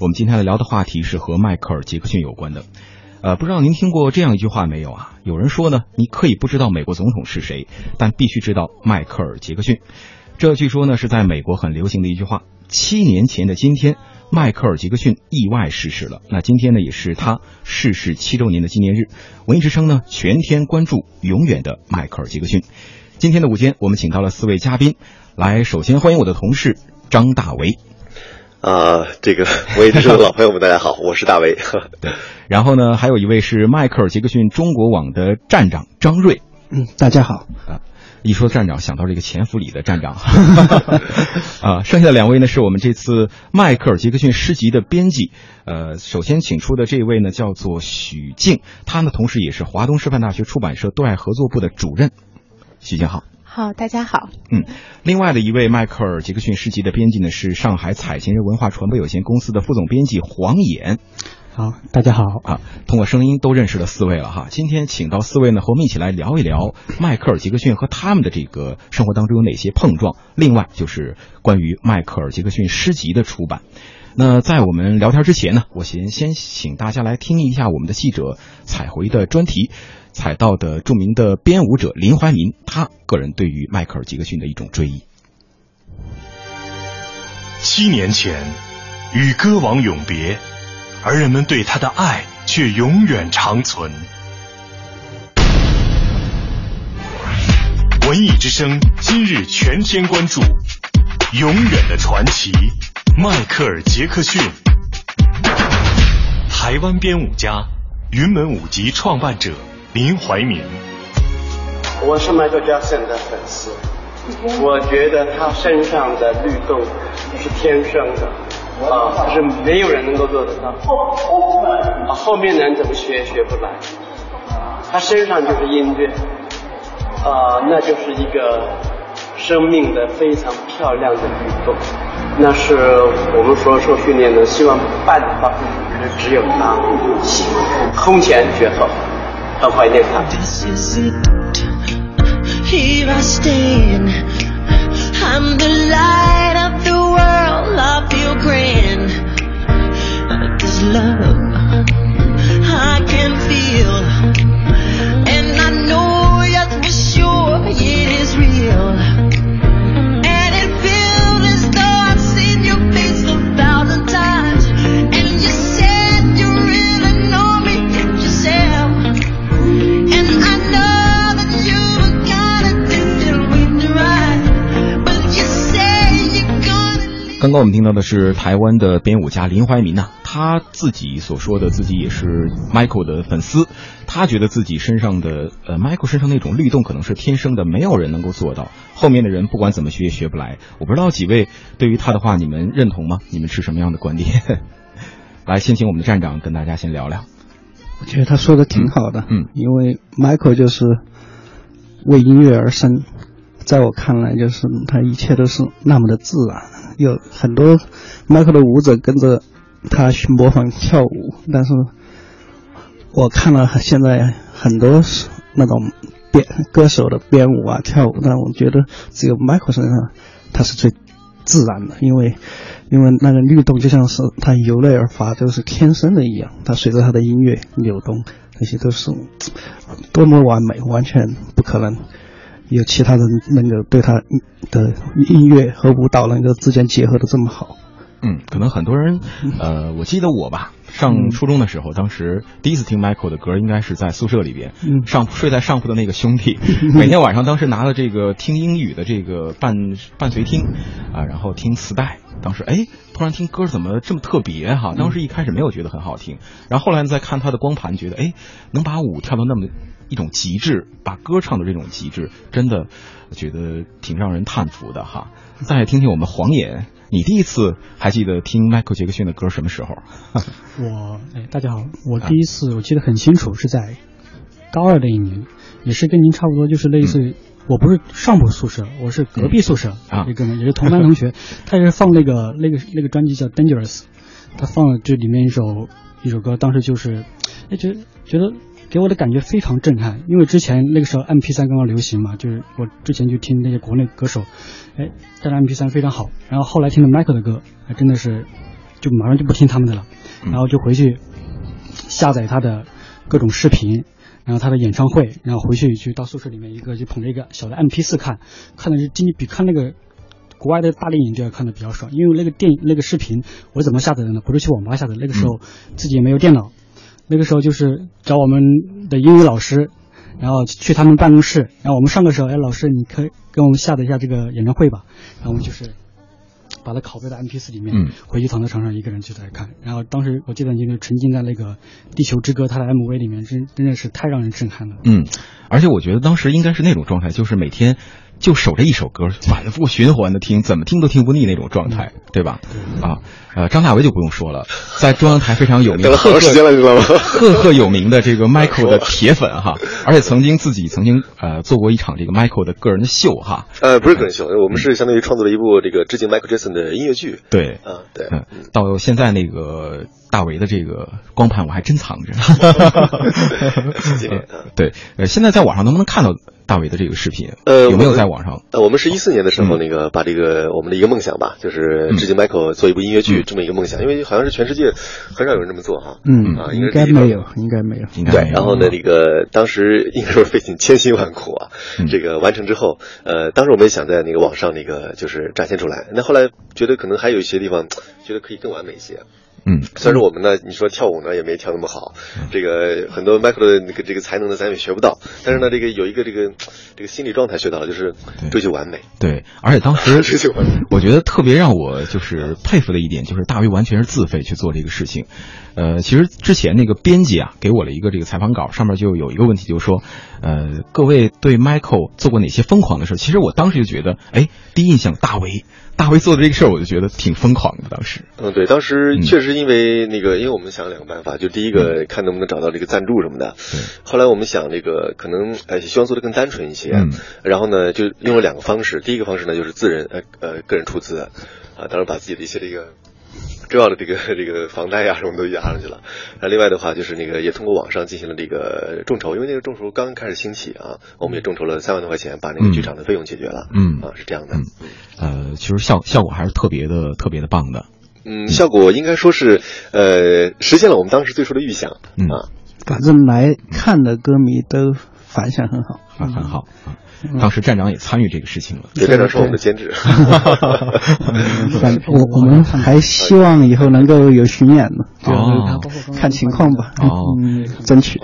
我们今天来聊的话题是和迈克尔·杰克逊有关的。呃，不知道您听过这样一句话没有啊？有人说呢，你可以不知道美国总统是谁，但必须知道迈克尔·杰克逊。这据说呢是在美国很流行的一句话。七年前的今天，迈克尔·杰克逊意外逝世了。那今天呢，也是他逝世七周年的纪念日。文艺之声呢，全天关注永远的迈克尔·杰克逊。今天的午间，我们请到了四位嘉宾，来首先欢迎我的同事张大为。啊，这个我也是老朋友们，大家好，我是大为。对，然后呢，还有一位是迈克尔·杰克逊中国网的站长张瑞。嗯，大家好。啊，一说站长，想到这个潜伏里的站长。啊，剩下的两位呢，是我们这次迈克尔·杰克逊诗集的编辑。呃，首先请出的这位呢，叫做许静，他呢，同时也是华东师范大学出版社对外合作部的主任。许静好。好，大家好。嗯，另外的一位迈克尔·杰克逊诗集的编辑呢，是上海采琴人文化传播有限公司的副总编辑黄岩。好，大家好啊！通过声音都认识了四位了哈。今天请到四位呢，和我们一起来聊一聊迈克尔·杰克逊和他们的这个生活当中有哪些碰撞。另外就是关于迈克尔·杰克逊诗集的出版。那在我们聊天之前呢，我先先请大家来听一下我们的记者采回的专题。采到的著名的编舞者林怀民，他个人对于迈克尔·杰克逊的一种追忆。七年前，与歌王永别，而人们对他的爱却永远长存。文艺之声今日全天关注永远的传奇迈克尔·杰克逊，台湾编舞家，云门舞集创办者。林怀民，我是迈克尔·杰克逊的粉丝。我觉得他身上的律动是天生的，啊，是没有人能够做得到。后面的人怎么学也学不来？他身上就是音乐，啊，那就是一个生命的非常漂亮的律动。那是我们所受训练的，希望办法可能只有他，空前绝后。很怀念他。Here I stand, 刚刚我们听到的是台湾的编舞家林怀民呐，他自己所说的自己也是 Michael 的粉丝，他觉得自己身上的呃 Michael 身上那种律动可能是天生的，没有人能够做到，后面的人不管怎么学也学不来。我不知道几位对于他的话你们认同吗？你们是什么样的观点？来，先请我们的站长跟大家先聊聊。我觉得他说的挺好的，嗯，因为 Michael 就是为音乐而生，在我看来就是他一切都是那么的自然。有很多迈克的舞者跟着他去模仿跳舞，但是我看了现在很多那种编歌手的编舞啊跳舞，但我觉得只有迈克身上他是最自然的，因为因为那个律动就像是他由内而发，就是天生的一样，他随着他的音乐扭动，那些都是多么完美，完全不可能。有其他人能够对他的音乐和舞蹈能够之间结合的这么好，嗯，可能很多人，呃，我记得我吧，上初中的时候，当时第一次听 Michael 的歌，应该是在宿舍里边，上睡在上铺的那个兄弟，每天晚上当时拿了这个听英语的这个伴伴随听，啊，然后听磁带，当时哎，突然听歌怎么这么特别哈？当时一开始没有觉得很好听，然后后来再看他的光盘，觉得哎，能把舞跳到那么。一种极致，把歌唱的这种极致，真的觉得挺让人叹服的哈。再听听我们黄岩，你第一次还记得听迈克杰克逊的歌什么时候？我哎，大家好，我第一次我记得很清楚，是在高二那一年，也是跟您差不多，就是类似于我不是上铺宿舍，我是隔壁宿舍啊，一个也是同班同学，他也是放那个那个那个专辑叫《Dangerous》，他放了这里面一首一首歌，当时就是哎觉得觉得。给我的感觉非常震撼，因为之前那个时候 M P 三刚刚流行嘛，就是我之前就听那些国内歌手，哎，带着 M P 三非常好，然后后来听了 Michael 的歌，还真的是就马上就不听他们的了，嗯然后就回去下载他的各种视频，然后他的演唱会，然后回去去到宿舍里面一个就捧着一个小的 MP 四看，看的是经比看那个国外的大电影就要看的比较爽，因为那个电影那个视频我怎么下载的呢？不是去网吧下载，那个时候自己也没有电脑，那个时候就是找我们的英语老师。然后去他们办公室，然后我们上课的时候，哎，老师，你可以给我们下载一下这个演唱会吧。然后我们就是把它拷贝到 MP 四里面，嗯回去躺在床上一个人就在看。然后当时我记得就是沉浸在那个《地球之歌》它的 MV 里面，真真的是太让人震撼了。嗯，而且我觉得当时应该是那种状态，就是每天就守着一首歌，反复循环的听，怎么听都听不腻那种状态，对吧？啊，呃，张大为就不用说了，在中央台非常有名等了好长时间了，你知道吗？赫赫有名的这个 Michael 的铁粉哈，而且曾经自己曾经呃做过一场这个 Michael 的个人的秀哈。呃，不是个人秀，我们是相当于创作了一部这个致敬 Michael Jackson 的音乐剧。对，啊，对，嗯，到现在那个大为的这个光盘我还真藏着。对，呃，现在在网上能不能看到大为的这个视频？呃有没有在网上？呃，我们是一四年的时候，嗯那个把这个我们的一个梦想吧，就是致敬 Michael 做一部音乐剧嗯这么一个梦想，因为好像是全世界很少有人这么做哈。嗯啊，应该没有，应该没有。对，应该没有然后呢，这个当时应该说费尽千辛万苦啊，嗯这个完成之后，呃，当时我们也想在那个网上那个就是展现出来，那后来觉得可能还有一些地方觉得可以更完美一些。嗯虽然说我们呢，你说跳舞呢也没跳那么好，这个很多 Michael 的那个这个才能呢咱也学不到，但是呢，这个有一个这个这个心理状态学到了，就是追求完美。对，而且当时 追求完美我觉得特别让我就是佩服的一点，就是大卫完全是自费去做这个事情。呃，其实之前那个编辑啊给我了一个这个采访稿，上面就有一个问题，就是说，呃，各位对 Michael 做过哪些疯狂的事？其实我当时就觉得，哎，第一印象大卫，大卫做的这个事儿，我就觉得挺疯狂的。当时，嗯，对，当时嗯。确实因为那个，因为我们想了两个办法，就第一个看能不能找到这个赞助什么的，对。后来我们想这个可能呃希望做的更单纯一些，嗯。然后呢就用了两个方式，第一个方式呢就是自人呃呃个人出资，啊，当然把自己的一些这个。重要的这个这个房贷呀、什么都压上去了，那另外的话就是那个也通过网上进行了这个众筹，因为那个众筹刚开始兴起啊，我们也众筹了三万多块钱，把那个剧场的费用解决了，嗯。啊是这样的，嗯。呃，其实效效果还是特别的特别的棒的。嗯，效果应该说是呃实现了我们当时最初的预想，嗯啊，反正来看的歌迷都反响很好。很很好啊。当时站长也参与这个事情了。也变成是我们的监制。反我我们还希望以后能够有巡演呢，哦就是看情况吧。哦嗯，争取。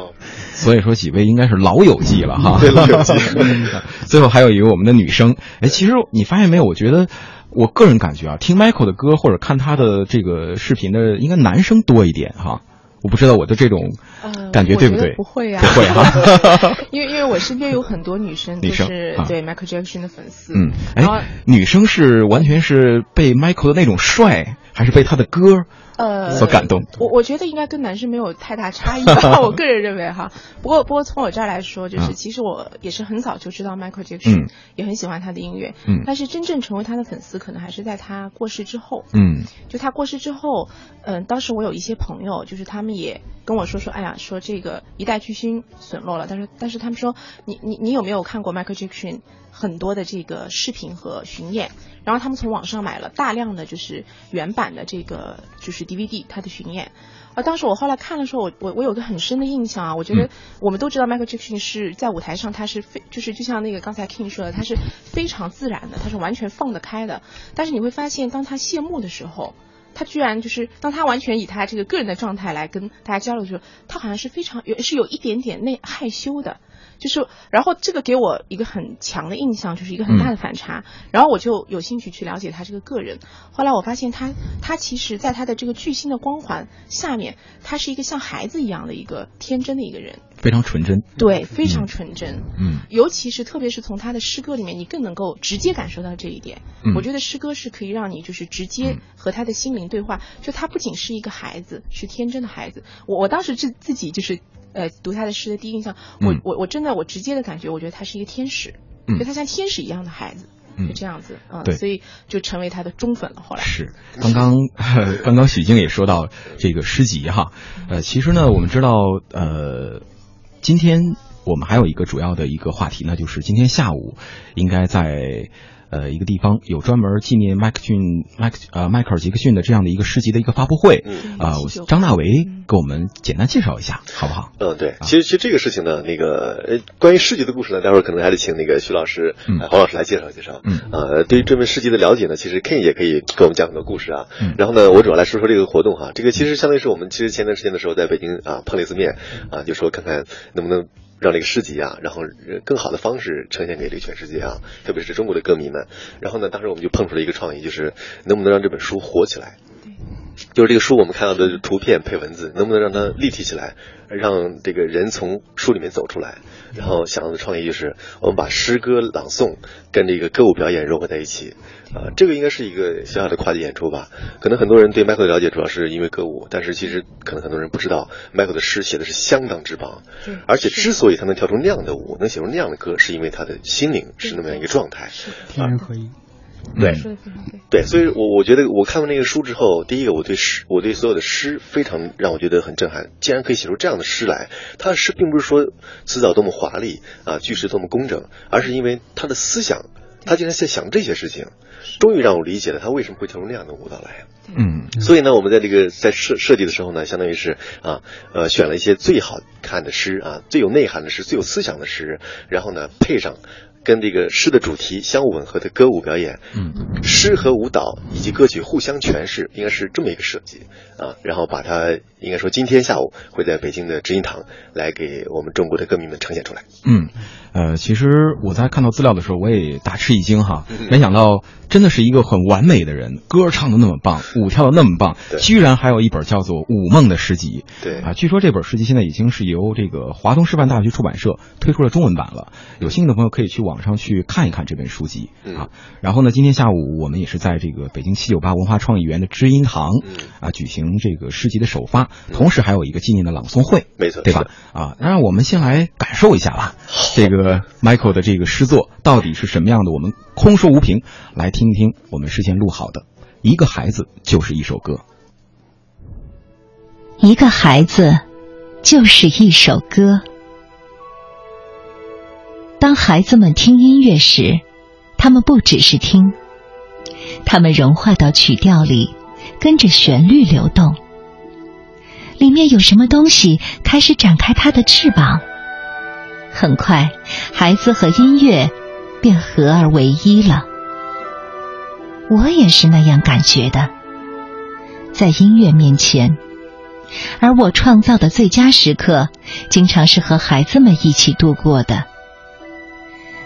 所以说几位应该是老友记了哈。对老友记 最后还有一个我们的女生，哎，其实你发现没有？我觉得我个人感觉啊，听 Michael 的歌或者看他的这个视频的，应该男生多一点哈。我不知道我的这种呃感觉对不对？不会呀、不会哈。因为因为我身边有很多女生都女生对 Michael Jackson 的粉丝，嗯，哎，女生是完全是被 Michael 的那种帅，还是被他的歌呃所感动？我我觉得应该跟男生没有太大差异吧，我个人认为哈。不过不过从我这儿来说，就是嗯其实我也是很早就知道 Michael Jackson，、嗯也很喜欢他的音乐，嗯但是真正成为他的粉丝，可能还是在他过世之后。嗯就他过世之后，嗯、当时我有一些朋友，就是他们也跟我说说，哎呀，说这个一代巨星损落了，但是但是他们说，你你你有没有看过 Michael Jackson 很多的这个视频和巡演？然后他们从网上买了大量的就是原版的这个就是 DVD 他的巡演。啊当时我后来看的时候，我我我有个很深的印象啊，我觉得嗯我们都知道 Michael Jackson 是在舞台上他是非就是就像那个刚才 King 说的，他是非常自然的，他是完全放得开的。但是你会发现，当他谢幕的时候，他居然就是当他完全以他这个个人的状态来跟大家交流的时候，他好像是非常有是有一点点内害羞的。就是，然后这个给我一个很强的印象，就是一个很大的反差。然后我就有兴趣去了解他这个个人。后来我发现他，他其实在他的这个巨星的光环下面，他是一个像孩子一样的一个天真的一个人，非常纯真。对，非常纯真。嗯尤其是特别是从他的诗歌里面，你更能够直接感受到这一点。嗯我觉得诗歌是可以让你就是直接和他的心灵对话，就他不仅是一个孩子，是天真的孩子。我我当时自自己就是呃读他的诗的第一印象，我、嗯我我真的我直接的感觉，我觉得他是一个天使，嗯就他像天使一样的孩子。嗯就这样子，嗯，对所以就成为他的忠粉了。后来是，刚刚刚刚许静也说到这个诗集哈，呃，其实呢，我们知道，呃，今天我们还有一个主要的一个话题呢，就是今天下午应该在呃一个地方有专门纪念迈克逊迈克呃迈克尔杰克逊的这样的一个诗集的一个发布会，啊，张大为给我们简单介绍一下，好不好？嗯，对，其实其实这个事情呢，那个呃关于诗集的故事呢，待会儿可能还得请那个徐老师、黄老师来介绍介绍。嗯，呃，对于这门诗集的了解呢，其实 Ken 也可以给我们讲很多故事啊。嗯，然后呢，我主要来说说这个活动哈，这个其实相当于是我们其实前段时间的时候在北京啊碰了一次面啊，就说看看能不能。让这个诗集啊，然后更好的方式呈现给这个全世界啊，特别是中国的歌迷们。然后呢，当时我们就碰出了一个创意，就是能不能让这本书火起来？就是这个书我们看到的图片配文字，能不能让它立体起来，让这个人从书里面走出来？然后想到的创意就是，我们把诗歌朗诵跟这个歌舞表演融合在一起。啊，这个应该是一个小小的跨界演出吧。可能很多人对迈克的了解主要是因为歌舞，但是其实可能很多人不知道，迈克的诗写的是相当之棒。而且之所以他能跳出那样的舞，能写出那样的歌，是因为他的心灵是那么样一个状态。天人合一。对，对，所以，我我觉得我看完那个书之后，第一个，我对诗，我对所有的诗非常让我觉得很震撼。竟然可以写出这样的诗来，他的诗并不是说词藻多么华丽啊，句式多么工整，而是因为他的思想，他竟然在想这些事情。终于让我理解了他为什么会跳出那样的舞蹈来。嗯，所以呢，我们在这个在设设计的时候呢，相当于是啊，呃，选了一些最好看的诗啊，最有内涵的诗，最有思想的诗，然后呢，配上。跟这个诗的主题相吻合的歌舞表演，嗯，诗和舞蹈以及歌曲互相诠释，应该是这么一个设计啊。然后把它应该说今天下午会在北京的知音堂来给我们中国的歌迷们呈现出来。嗯，呃，其实我在看到资料的时候，我也大吃一惊哈，没想到真的是一个很完美的人，歌唱的那么棒，舞跳的那么棒，居然还有一本叫做《舞梦》的诗集。对啊，据说这本诗集现在已经是由这个华东师范大学出版社推出了中文版了，有兴趣的朋友可以去网。上去看一看这本书籍啊，然后呢，今天下午我们也是在这个北京七九八文化创意园的知音堂啊举行这个诗集的首发，同时还有一个纪念的朗诵会，没错，对吧？啊，那让我们先来感受一下吧，这个 Michael 的这个诗作到底是什么样的？我们空说无凭，来听听我们事先录好的。一个孩子就是一首歌，一个孩子就是一首歌。当孩子们听音乐时，他们不只是听，他们融化到曲调里，跟着旋律流动。里面有什么东西开始展开它的翅膀？很快，孩子和音乐便合而为一了。我也是那样感觉的，在音乐面前，而我创造的最佳时刻，经常是和孩子们一起度过的。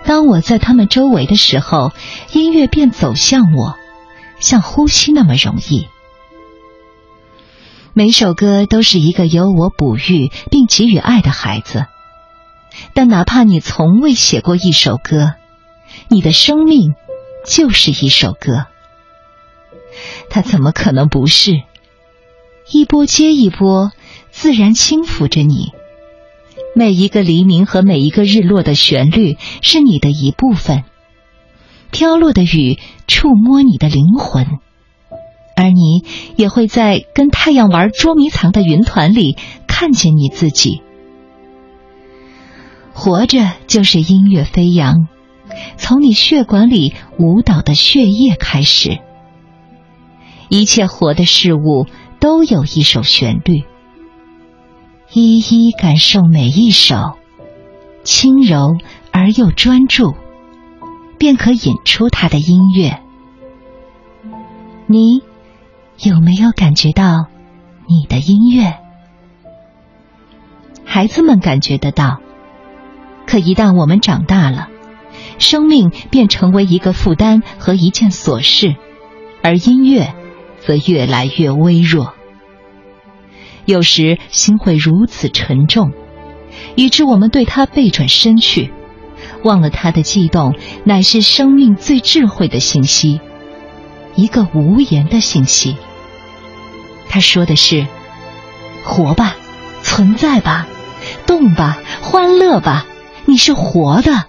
当我在他们周围的时候，音乐便走向我，像呼吸那么容易。每首歌都是一个由我哺育并给予爱的孩子，但哪怕你从未写过一首歌，你的生命就是一首歌。它怎么可能不是？一波接一波，自然轻抚着你。每一个黎明和每一个日落的旋律是你的一部分，飘落的雨触摸你的灵魂，而你也会在跟太阳玩捉迷藏的云团里看见你自己。活着就是音乐飞扬，从你血管里舞蹈的血液开始。一切活的事物都有一首旋律。一一感受每一首，轻柔而又专注，便可引出他的音乐。你有没有感觉到你的音乐？孩子们感觉得到，可一旦我们长大了，生命便成为一个负担和一件琐事，而音乐则越来越微弱。有时心会如此沉重，以致我们对他背转身去，忘了他的悸动乃是生命最智慧的信息，一个无言的信息。他说的是：“活吧，存在吧，动吧，欢乐吧，你是活的。”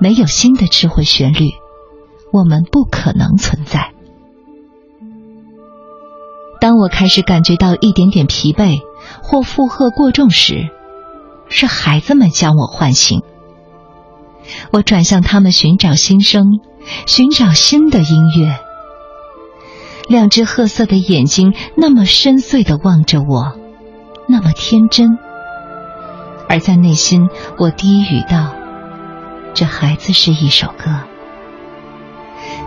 没有新的智慧旋律，我们不可能存在。当我开始感觉到一点点疲惫或负荷过重时，是孩子们将我唤醒。我转向他们寻找新生，寻找新的音乐。两只褐色的眼睛那么深邃的望着我，那么天真。而在内心，我低语道：“这孩子是一首歌。”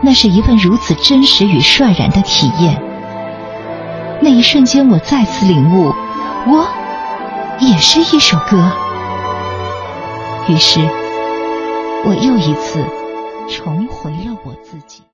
那是一份如此真实与率然的体验。那一瞬间，我再次领悟，我也是一首歌。于是，我又一次重回了我自己。